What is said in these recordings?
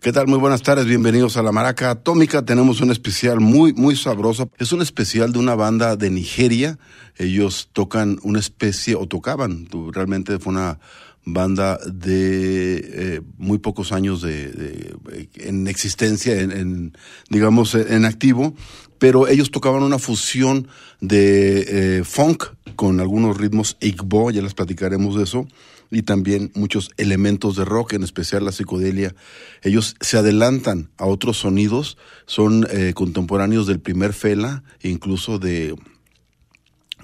¿Qué tal? Muy buenas tardes, bienvenidos a la Maraca Atómica. Tenemos un especial muy, muy sabroso. Es un especial de una banda de Nigeria. Ellos tocan una especie, o tocaban, realmente fue una banda de eh, muy pocos años de, en existencia, en, digamos, en activo, pero ellos tocaban una fusión de eh, funk con algunos ritmos Igbo, ya les platicaremos de eso, y también muchos elementos de rock, en especial la psicodelia. Ellos se adelantan a otros sonidos, son eh, contemporáneos del primer Fela, incluso de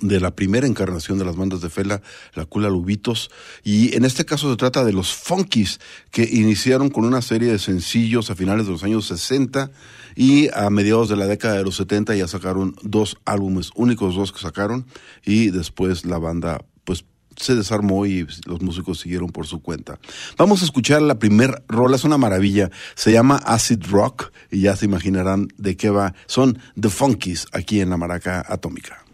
de la primera encarnación de las bandas de Fela, la Cula Lubitos, y en este caso se trata de los Funkies, que iniciaron con una serie de sencillos a finales de los años 60 y a mediados de la década de los 70 ya sacaron dos álbumes, únicos dos que sacaron, y después la banda se desarmó y los músicos siguieron por su cuenta. Vamos a escuchar la primer rola, es una maravilla, se llama Acid Rock y ya se imaginarán de qué va. Son The Funkies aquí en la Maraca Atómica.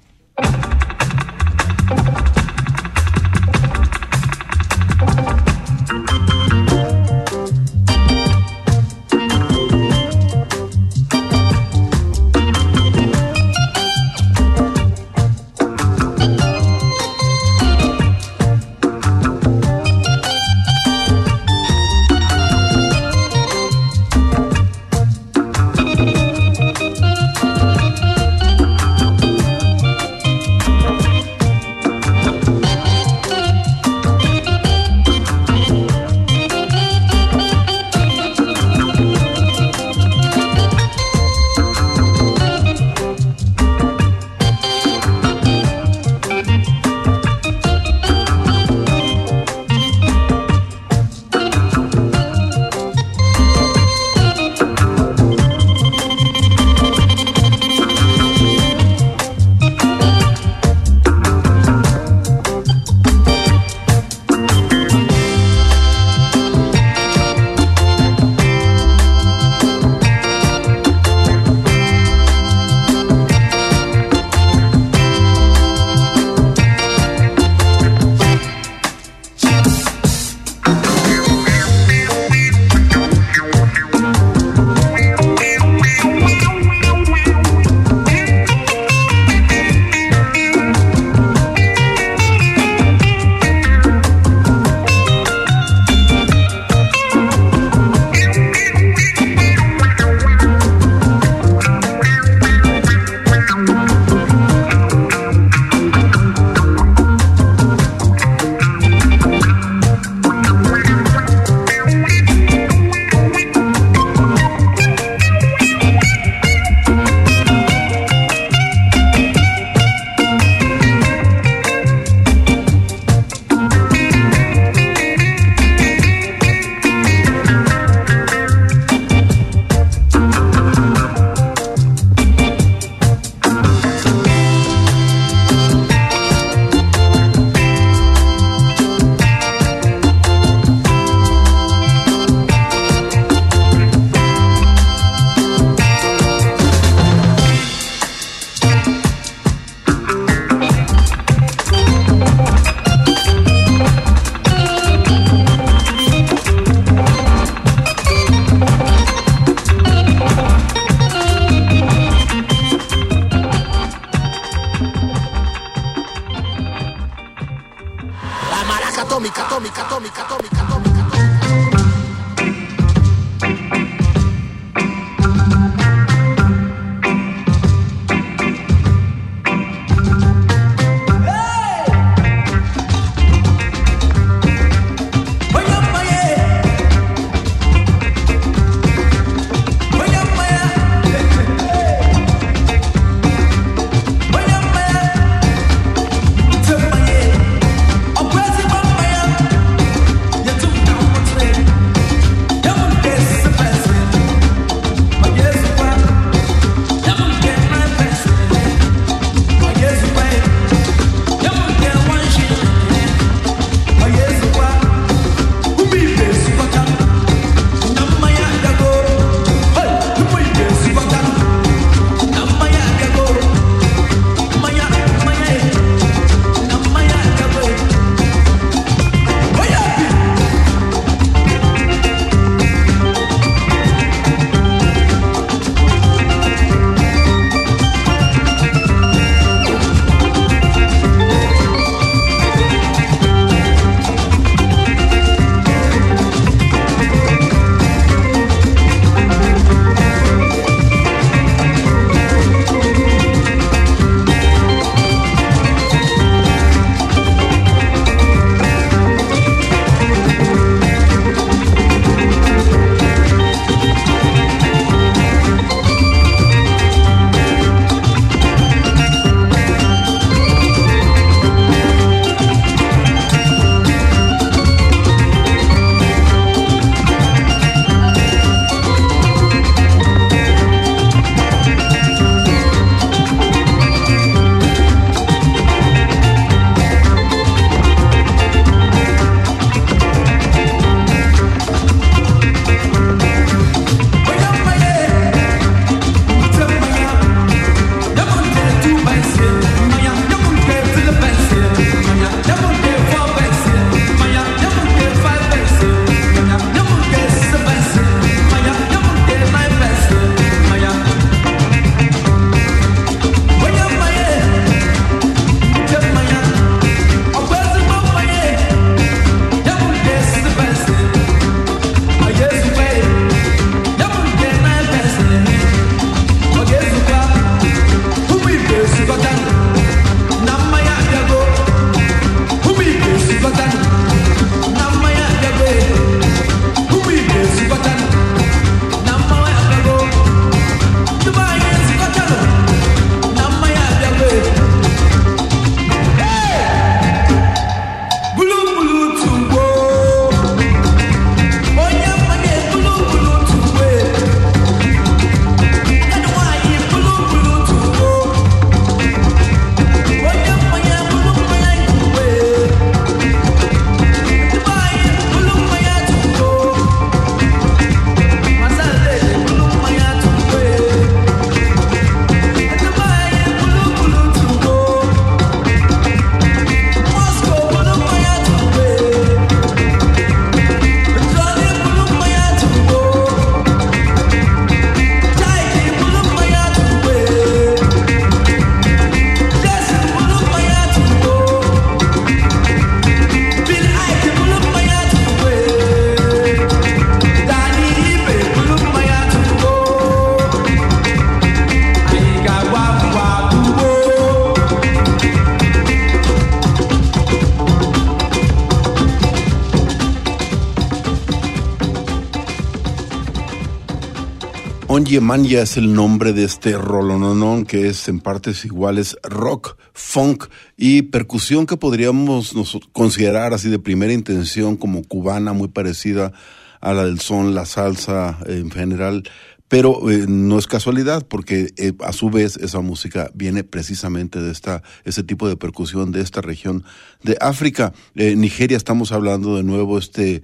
Onye es el nombre de este rolononón que es en partes iguales rock, funk y percusión que podríamos considerar así de primera intención como cubana, muy parecida a la del son, la salsa en general, pero eh, no es casualidad porque eh, a su vez esa música viene precisamente de esta ese tipo de percusión de esta región de África. Eh, Nigeria estamos hablando de nuevo este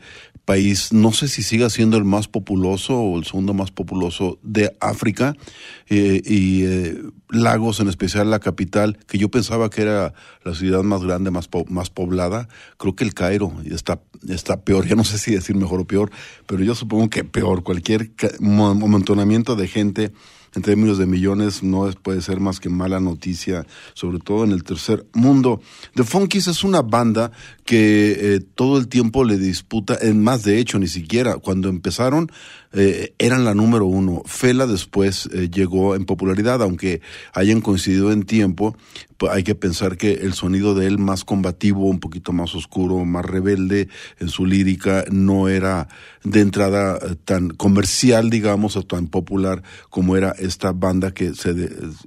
país, no sé si siga siendo el más populoso o el segundo más populoso de África, eh, y eh, Lagos, en especial la capital, que yo pensaba que era la ciudad más grande, más, más poblada, creo que el Cairo está, está peor, ya no sé si decir mejor o peor, pero yo supongo que peor, cualquier amontonamiento de gente en términos de millones no puede ser más que mala noticia, sobre todo en el tercer mundo. The Funkies es una banda que eh, todo el tiempo le disputa, en más de hecho, ni siquiera, cuando empezaron eh, eran la número uno. Fela después eh, llegó en popularidad, aunque hayan coincidido en tiempo, pues hay que pensar que el sonido de él más combativo, un poquito más oscuro, más rebelde en su lírica, no era de entrada eh, tan comercial, digamos, o tan popular como era esta banda que se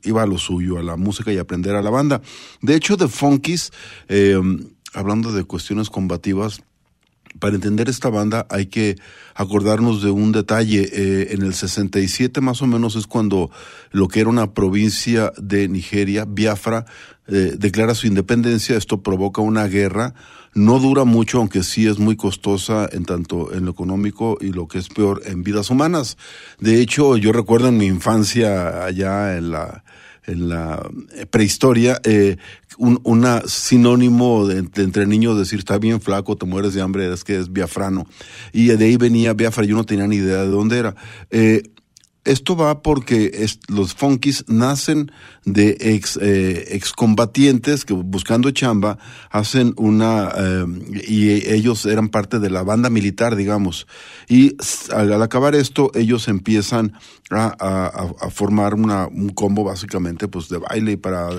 iba a lo suyo, a la música y aprender a la banda. De hecho, The Funkies, hablando de cuestiones combativas, para entender esta banda hay que acordarnos de un detalle. Eh, en el 67 más o menos es cuando lo que era una provincia de Nigeria, Biafra, eh, declara su independencia. Esto provoca una guerra. No dura mucho, aunque sí es muy costosa en tanto en lo económico y lo que es peor en vidas humanas. De hecho, yo recuerdo en mi infancia allá en la en la prehistoria, eh, un una sinónimo de, entre niños decir está bien flaco, te mueres de hambre, es que es biafrano. Y de ahí venía Biafra, yo no tenía ni idea de dónde era. Eh, esto va porque los funkis nacen de ex eh, excombatientes que buscando chamba hacen una eh, y ellos eran parte de la banda militar digamos. Y al, acabar esto ellos empiezan a, formar una, un combo básicamente pues de baile para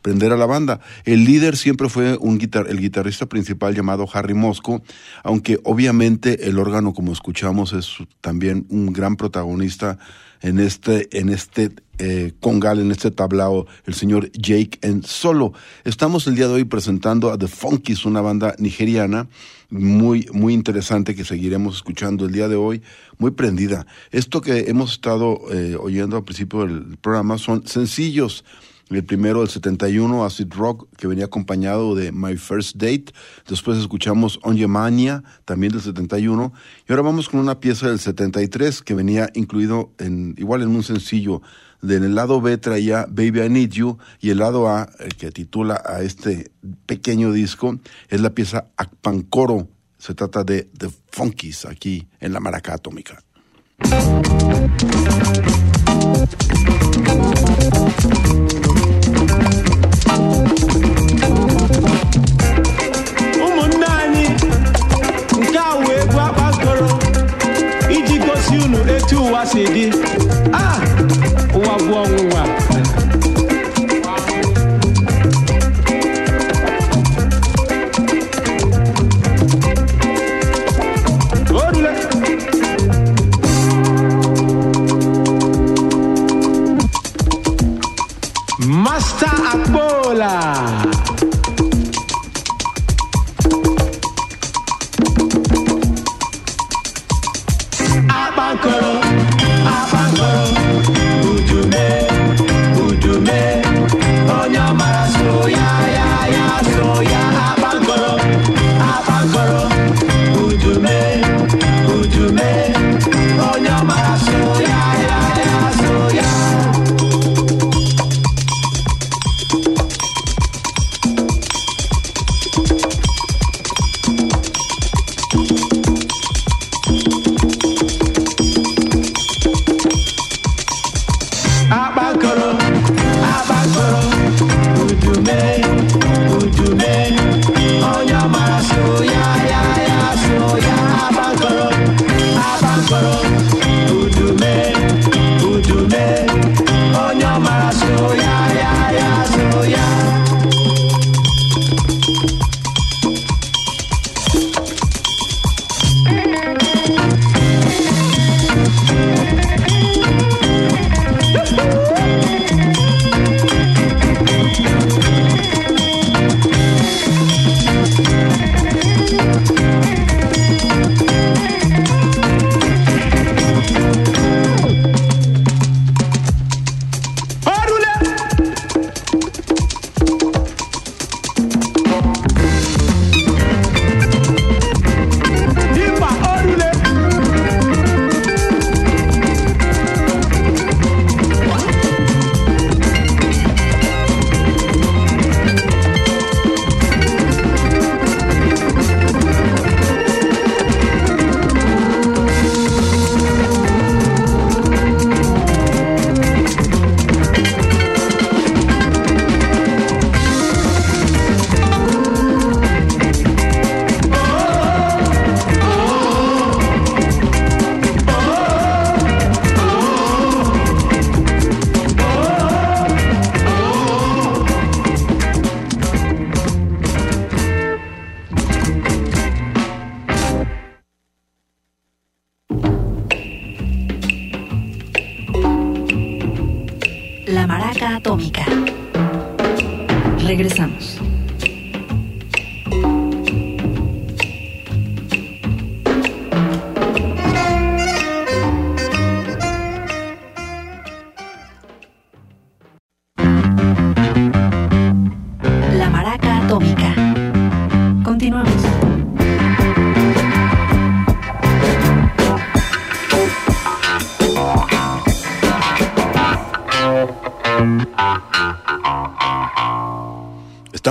prender a la banda. El líder siempre fue un guitar el guitarrista principal llamado Harry Mosco aunque obviamente el órgano como escuchamos es también un gran protagonista en este, en este eh, congal, en este tablao, el señor Jake en solo. Estamos el día de hoy presentando a The Funkies, una banda nigeriana muy, muy interesante que seguiremos escuchando el día de hoy, muy prendida. Esto que hemos estado eh, oyendo al principio del programa son sencillos el primero del 71, Acid Rock, que venía acompañado de My First Date. Después escuchamos On Mania, también del 71. Y ahora vamos con una pieza del 73 que venía incluido en, igual en un sencillo. De en el lado B traía Baby I Need You y el lado A, el que titula a este pequeño disco, es la pieza Akpankoro. Se trata de The Funkies aquí en la Maraca Atómica. ụmụnne wa gwa Master Akbola. Atómica. Regresamos.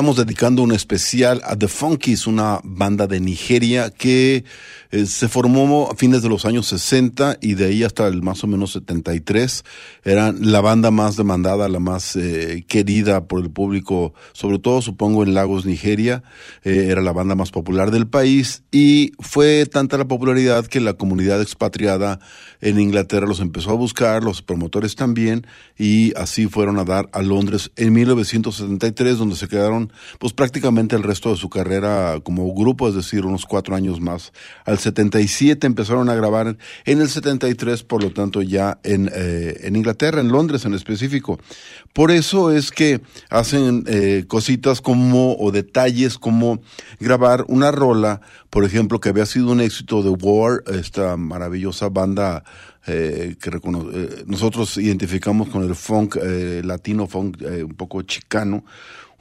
Estamos dedicando un especial a The Funkies, una banda de Nigeria que eh, se formó a fines de los años 60 y de ahí hasta el más o menos 73. Eran la banda más demandada, la más eh, querida por el público, sobre todo supongo en Lagos, Nigeria. Eh, era la banda más popular del país y fue tanta la popularidad que la comunidad expatriada en Inglaterra los empezó a buscar, los promotores también, y así fueron a dar a Londres en 1973, donde se quedaron pues prácticamente el resto de su carrera como grupo, es decir, unos cuatro años más. Al 77 empezaron a grabar en el 73, por lo tanto ya en, eh, en Inglaterra, en Londres en específico. Por eso es que hacen eh, cositas como, o detalles como grabar una rola, por ejemplo, que había sido un éxito de War, esta maravillosa banda eh, que recono eh, nosotros identificamos con el funk latino, funk un poco chicano.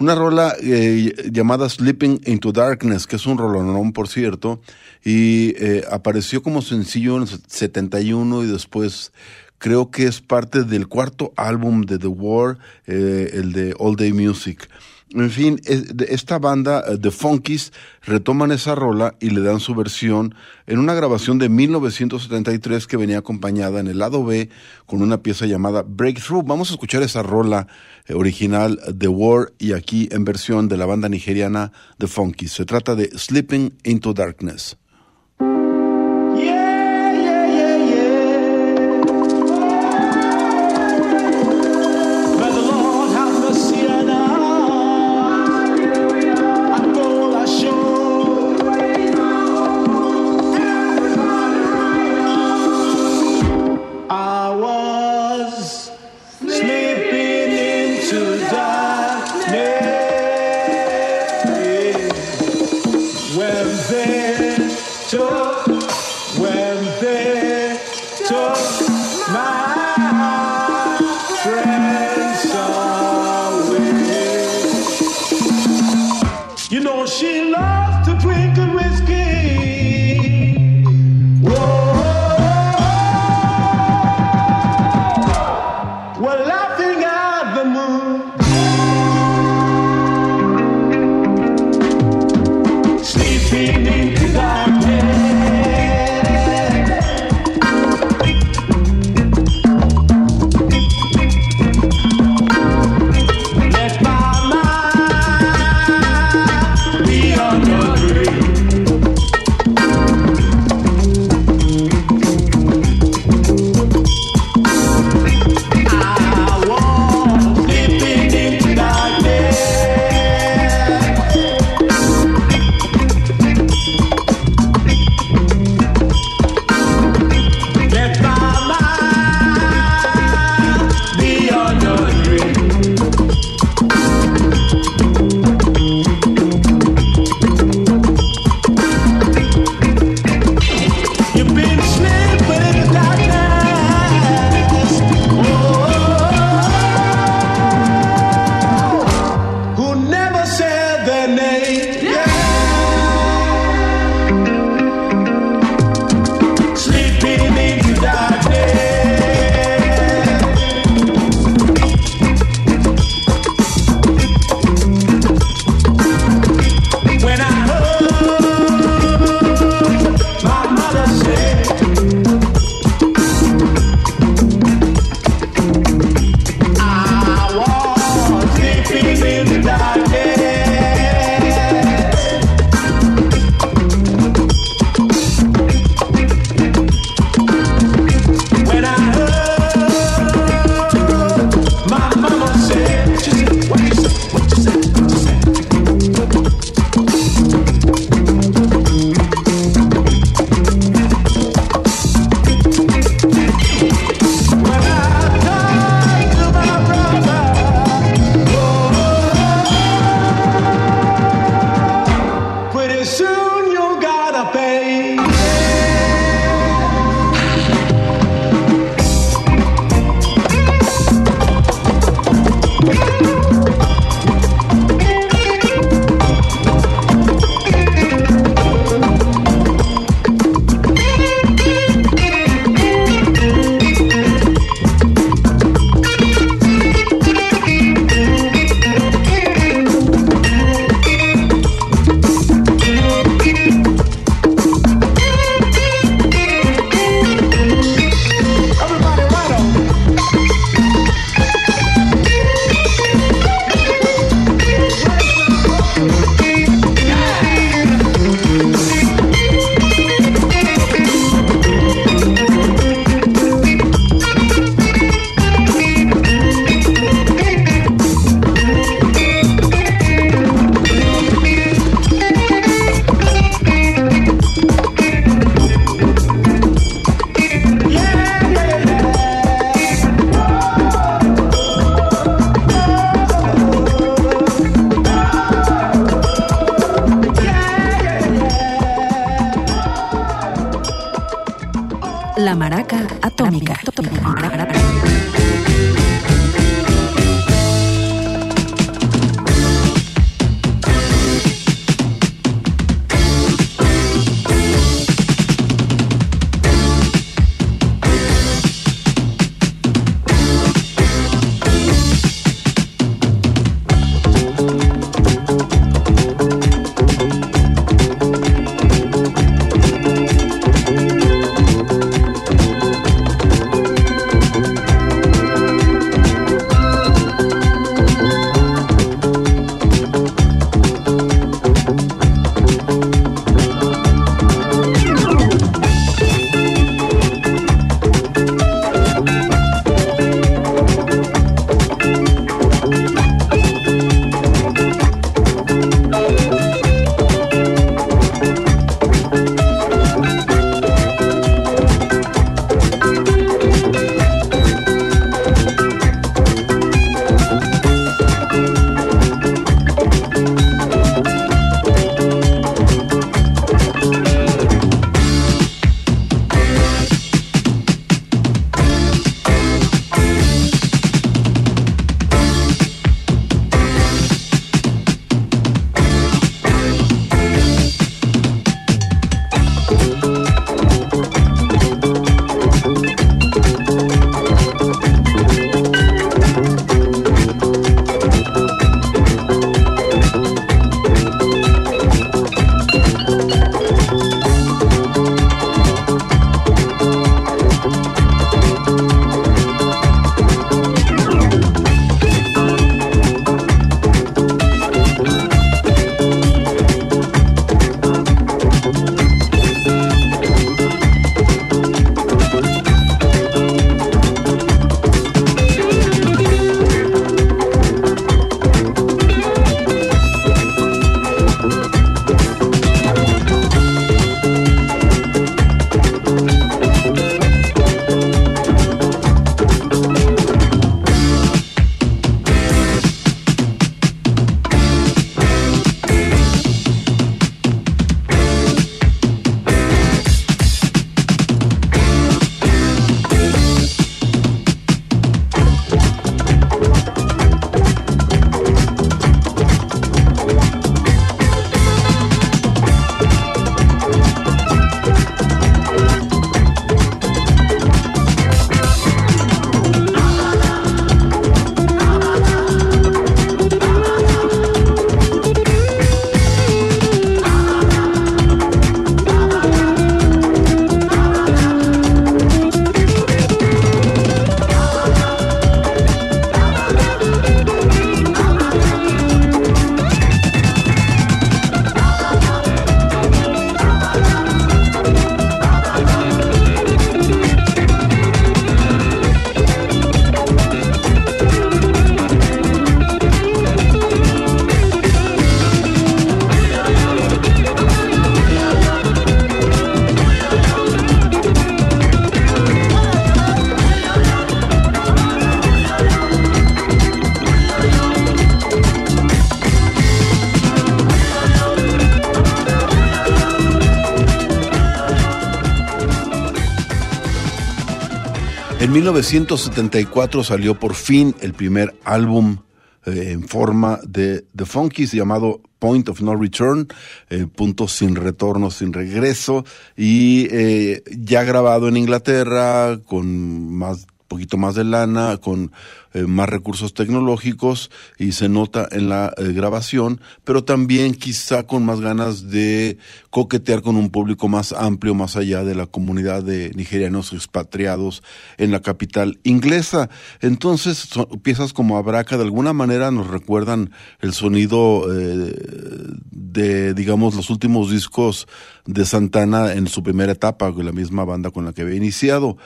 Una rola eh, llamada Sleeping into Darkness, que es un rolonón, por cierto, y eh, apareció como sencillo en el 71 y después creo que es parte del cuarto álbum de The War, eh, el de All Day Music. En fin, esta banda, eh, The Funkies, retoman esa rola y le dan su versión en una grabación de 1973 que venía acompañada en el lado B con una pieza llamada Breakthrough. Vamos a escuchar esa rola eh, original The War y aquí en versión de la banda nigeriana The Funkies. Se trata de Sleeping into Darkness. Sleeping in maraca atómica. En 1974 salió por fin el primer álbum eh, en forma de The Funkies llamado Point of No Return, eh, punto sin retorno, sin regreso, y eh, ya grabado en Inglaterra con más poquito más de lana, con eh, más recursos tecnológicos y se nota en la grabación, pero también quizá con más ganas de coquetear con un público más amplio, más allá de la comunidad de nigerianos expatriados en la capital inglesa. Entonces, piezas como Abraca de alguna manera nos recuerdan el sonido eh, de, digamos, los últimos discos de Santana en su primera etapa, con la misma banda con la que había iniciado.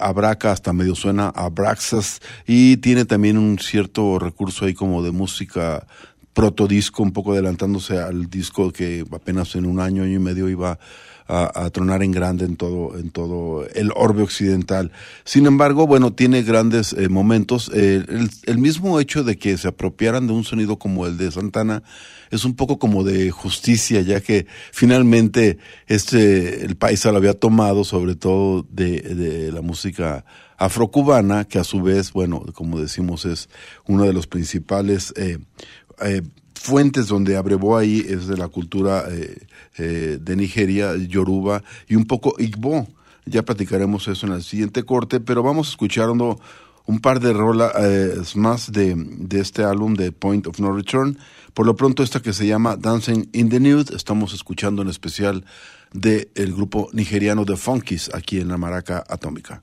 Abraca hasta medio suena a Braxas y tiene también un cierto recurso ahí como de música protodisco, un poco adelantándose al disco que apenas en un año, año y medio iba a, tronar en grande en todo, en todo el orbe occidental. Sin embargo, bueno, tiene grandes eh, momentos. Eh, el, mismo hecho de que se apropiaran de un sonido como el de Santana es un poco como de justicia, ya que finalmente este el paisa lo había tomado, sobre todo de, de la música afrocubana, que a su vez, bueno, como decimos, es uno de los principales eh, eh, fuentes donde abrevó ahí es de la cultura eh, eh, de Nigeria, Yoruba y un poco Igbo. Ya platicaremos eso en el siguiente corte, pero vamos escuchando un par de rolas más de, de este álbum de Point of No Return. Por lo pronto esta que se llama Dancing in the Nude, estamos escuchando en especial del el grupo nigeriano The Funkies aquí en la Maraca Atómica.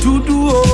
to do.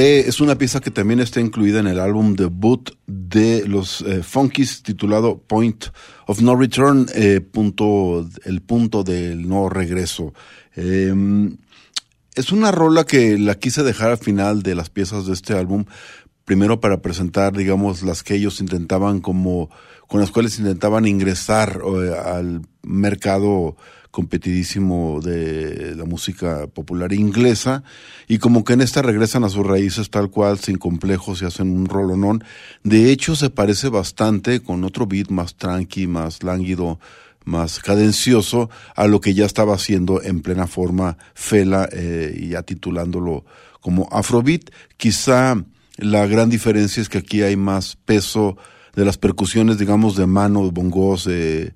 Es una pieza que también está incluida en el álbum debut de los eh, Funkies titulado Point of No Return, eh, punto, el punto del no regreso. Em, es una rola que la quise dejar al final de las piezas de este álbum, primero para presentar, digamos, las que ellos intentaban como, con las cuales intentaban ingresar eh, al mercado competidísimo de la música popular inglesa y como que en esta regresan a sus raíces tal cual, sin complejos y hacen un rolonón. De hecho, se parece bastante con otro beat más tranqui, más lánguido, más cadencioso a lo que ya estaba haciendo en plena forma Fela eh, y ya titulándolo como Afrobeat. Quizá la gran diferencia es que aquí hay más peso de las percusiones, digamos, de mano, bongos, eh,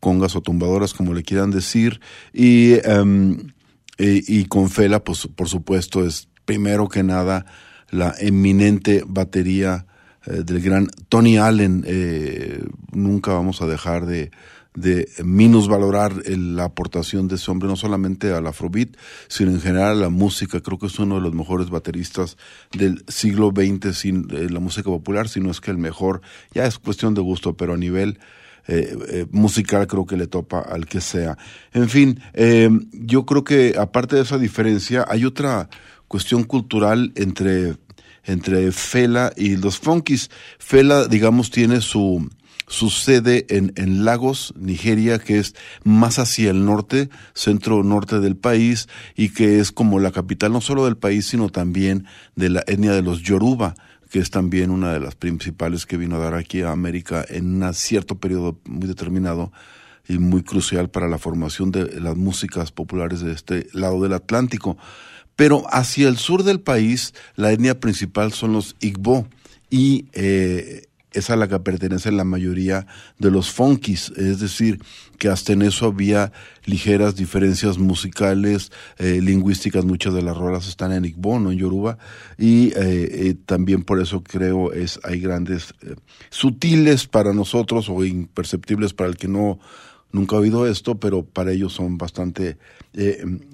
congas o tumbadoras, como le quieran decir, y, em, y, y con Fela, pues por supuesto, es primero que nada la eminente batería eh, del gran Tony Allen. Eh, nunca vamos a dejar de, de minusvalorar la aportación de ese hombre, no solamente al Afrobeat, sino en general a la música. Creo que es uno de los mejores bateristas del siglo XX, sin eh, la música popular, sino es que el mejor, ya es cuestión de gusto, pero a nivel eh, eh, musical creo que le topa al que sea. En fin, eh, yo creo que aparte de esa diferencia, hay otra cuestión cultural entre, entre Fela y los Funkies. Fela, digamos, tiene su, su sede en, en Lagos, Nigeria, que es más hacia el norte, centro-norte del país, y que es como la capital no solo del país, sino también de la etnia de los Yoruba que es también una de las principales que vino a dar aquí a América en un cierto periodo muy determinado y muy crucial para la formación de las músicas populares de este lado del Atlántico. Pero hacia el sur del país, la etnia principal son los Igbo y eh, es a la que pertenece la mayoría de los funkies, es decir, que hasta en eso había ligeras diferencias musicales, eh, lingüísticas, muchas de las rolas están en Igbo, en Yoruba, y eh, eh, también por eso creo es hay grandes sutiles para nosotros o imperceptibles para el que no nunca ha oído esto, pero para ellos son bastante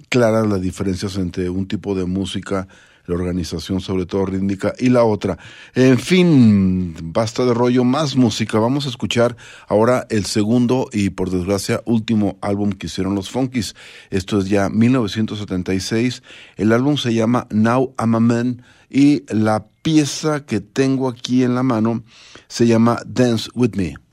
claras las diferencias entre un tipo de música, la organización sobre todo rítmica y la otra. En fin, basta de rollo, más música. Vamos a escuchar ahora el segundo y por desgracia último álbum que hicieron los Funkies. Esto es ya 1976. El álbum se llama Now I'm a Man y la pieza que tengo aquí en la mano se llama Dance With Me.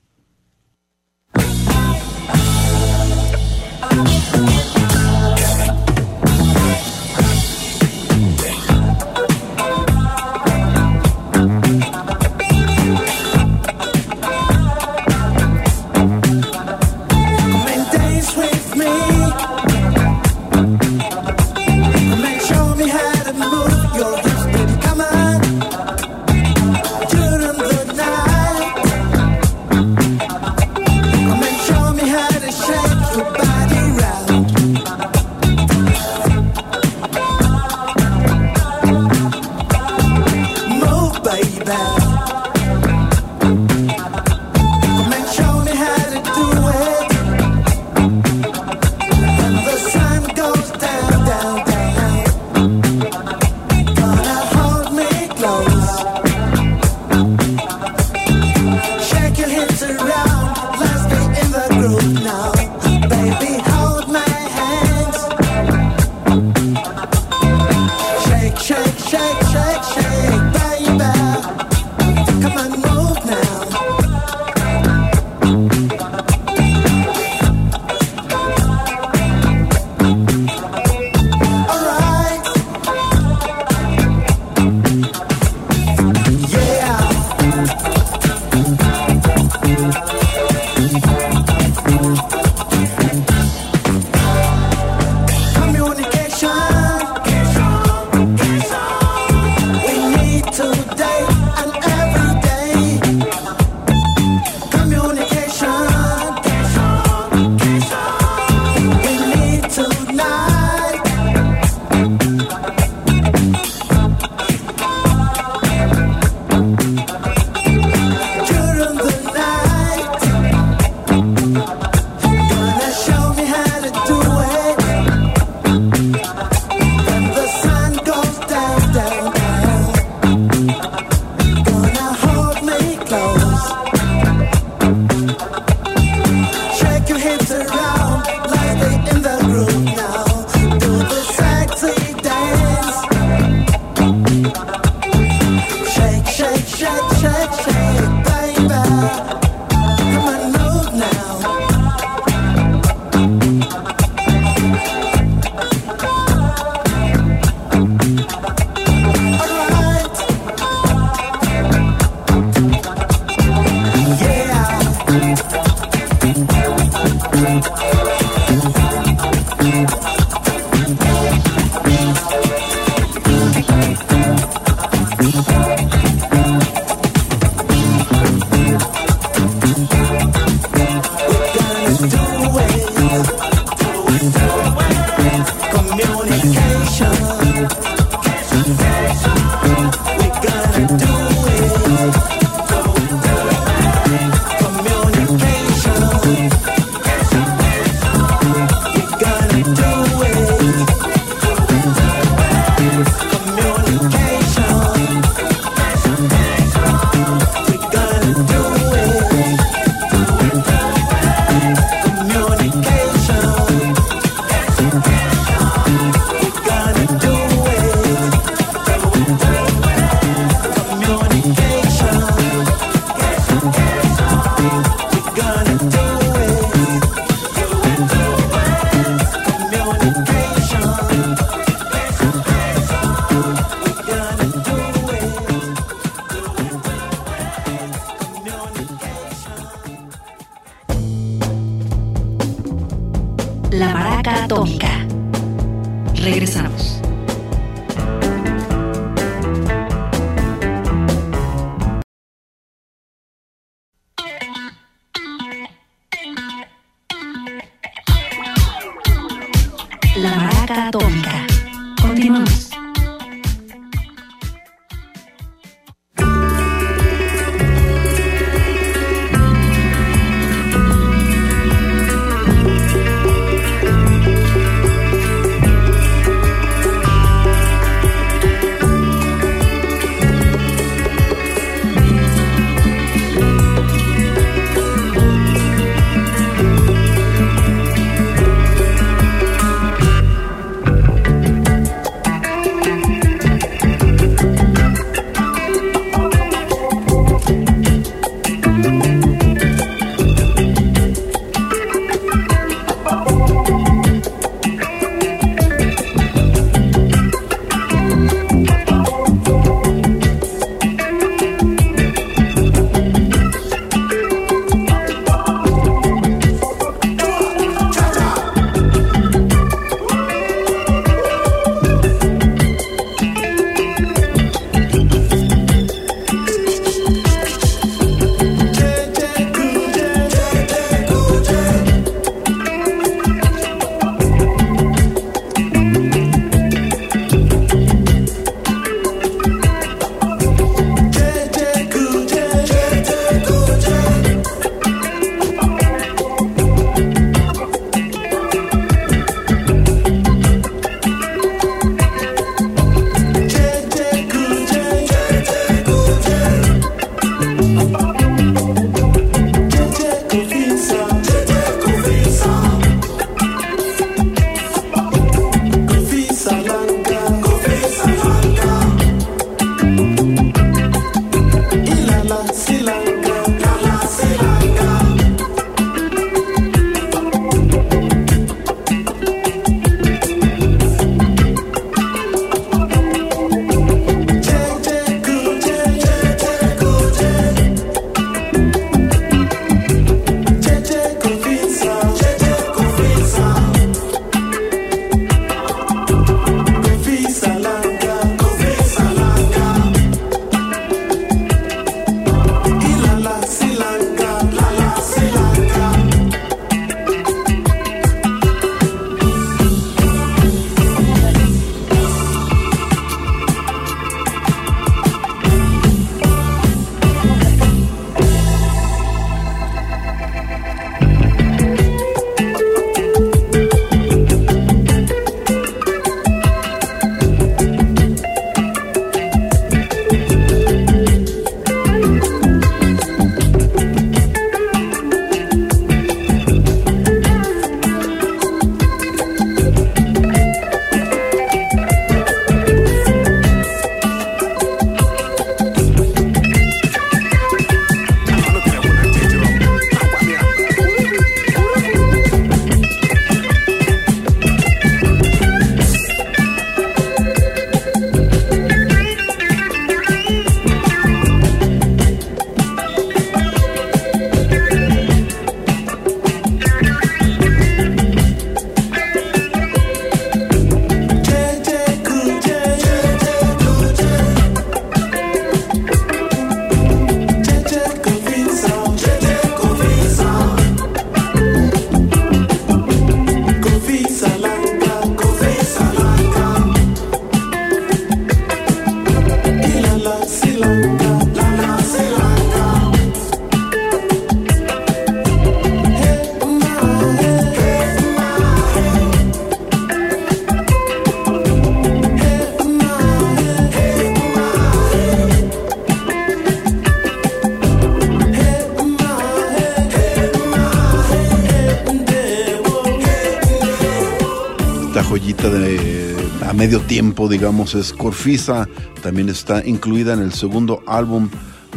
Medio tiempo, digamos, es Corfisa. También está incluida en el segundo álbum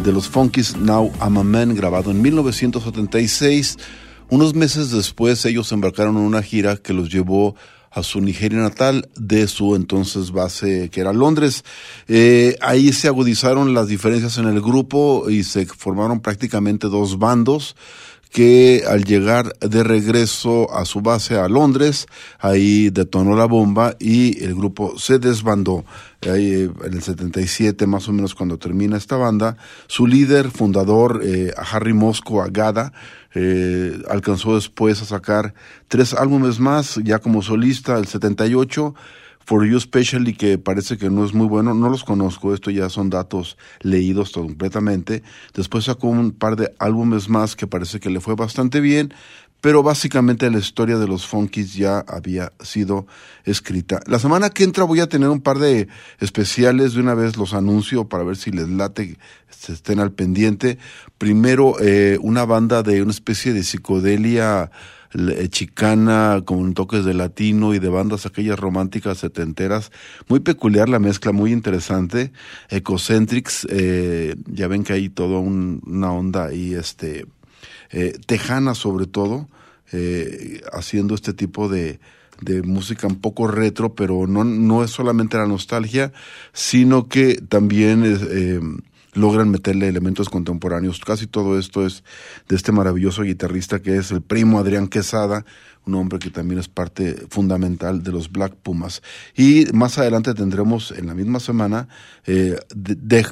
de los Funkies, Now I'm a Man, grabado en 1976. Unos meses después ellos embarcaron en una gira que los llevó a su Nigeria natal de su entonces base que era Londres. Eh, ahí se agudizaron las diferencias en el grupo y se formaron prácticamente dos bandos que al llegar de regreso a su base a Londres, ahí detonó la bomba y el grupo se desbandó. Ahí, eh, en el 77, más o menos cuando termina esta banda, su líder, fundador, eh, Harry Mosco Agada, eh, alcanzó después a sacar tres álbumes más, ya como solista, el 78, For You Specially, que parece que no es muy bueno, no los conozco, esto ya son datos leídos completamente. Después sacó un par de álbumes más que parece que le fue bastante bien, pero básicamente la historia de los Funkies ya había sido escrita. La semana que entra voy a tener un par de especiales, de una vez los anuncio para ver si les late, se estén al pendiente. Primero, eh, una banda de una especie de psicodelia chicana con toques de latino y de bandas aquellas románticas setenteras. Muy peculiar la mezcla, muy interesante. Ecocentrics, eh, ya ven que hay toda un- una onda ahí, este, eh, tejana sobre todo, eh, haciendo este tipo de, música un poco retro, pero no, no es solamente la nostalgia, sino que también es, eh, logran meterle elementos contemporáneos. Casi todo esto es de este maravilloso guitarrista que es el primo Adrián Quesada, un hombre que también es parte fundamental de los Black Pumas. Y más adelante tendremos en la misma semana eh, de, de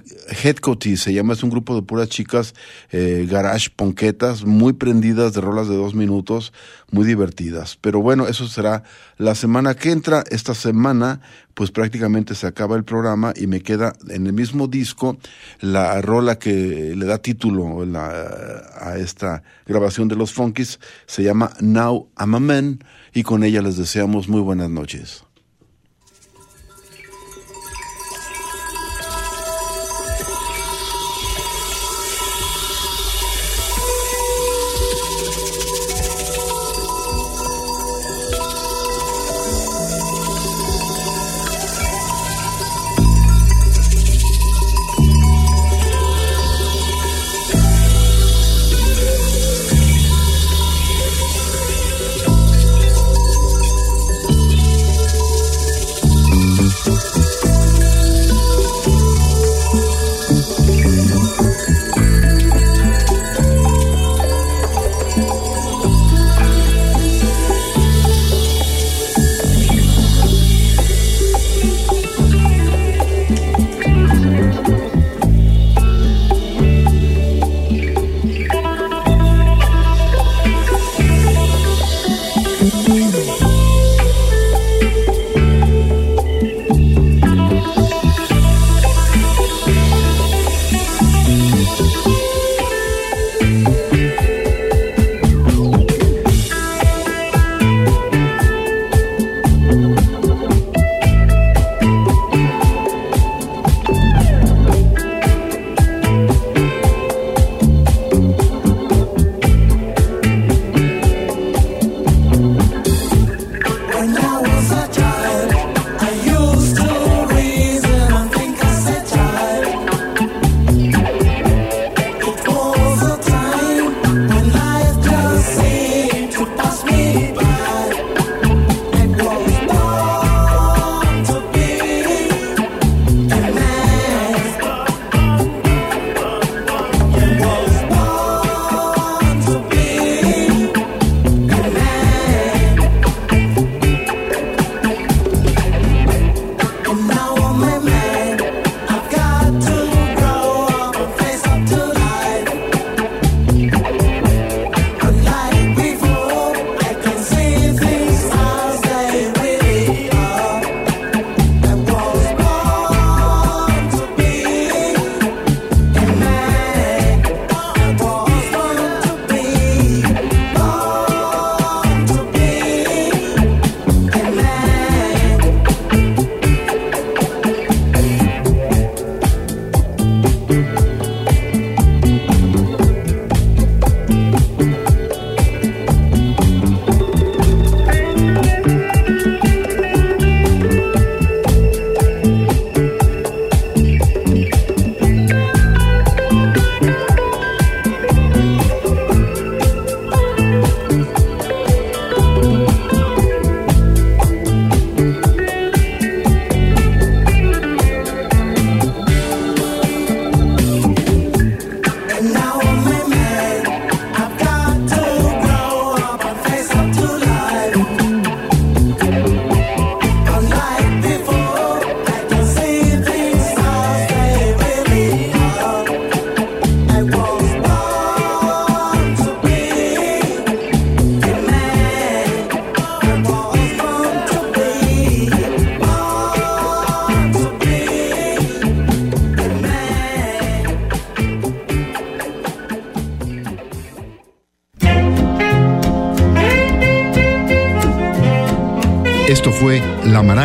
Headcoty, se llama, es un grupo de puras chicas eh, garage ponquetas, muy prendidas de rolas de dos minutos, muy divertidas. Pero bueno, eso será la semana que entra. Esta semana, pues prácticamente se acaba el programa y me queda en el mismo disco la rola que le da título a esta grabación de los Funkies, se llama Now I'm a Man y con ella les deseamos muy buenas noches.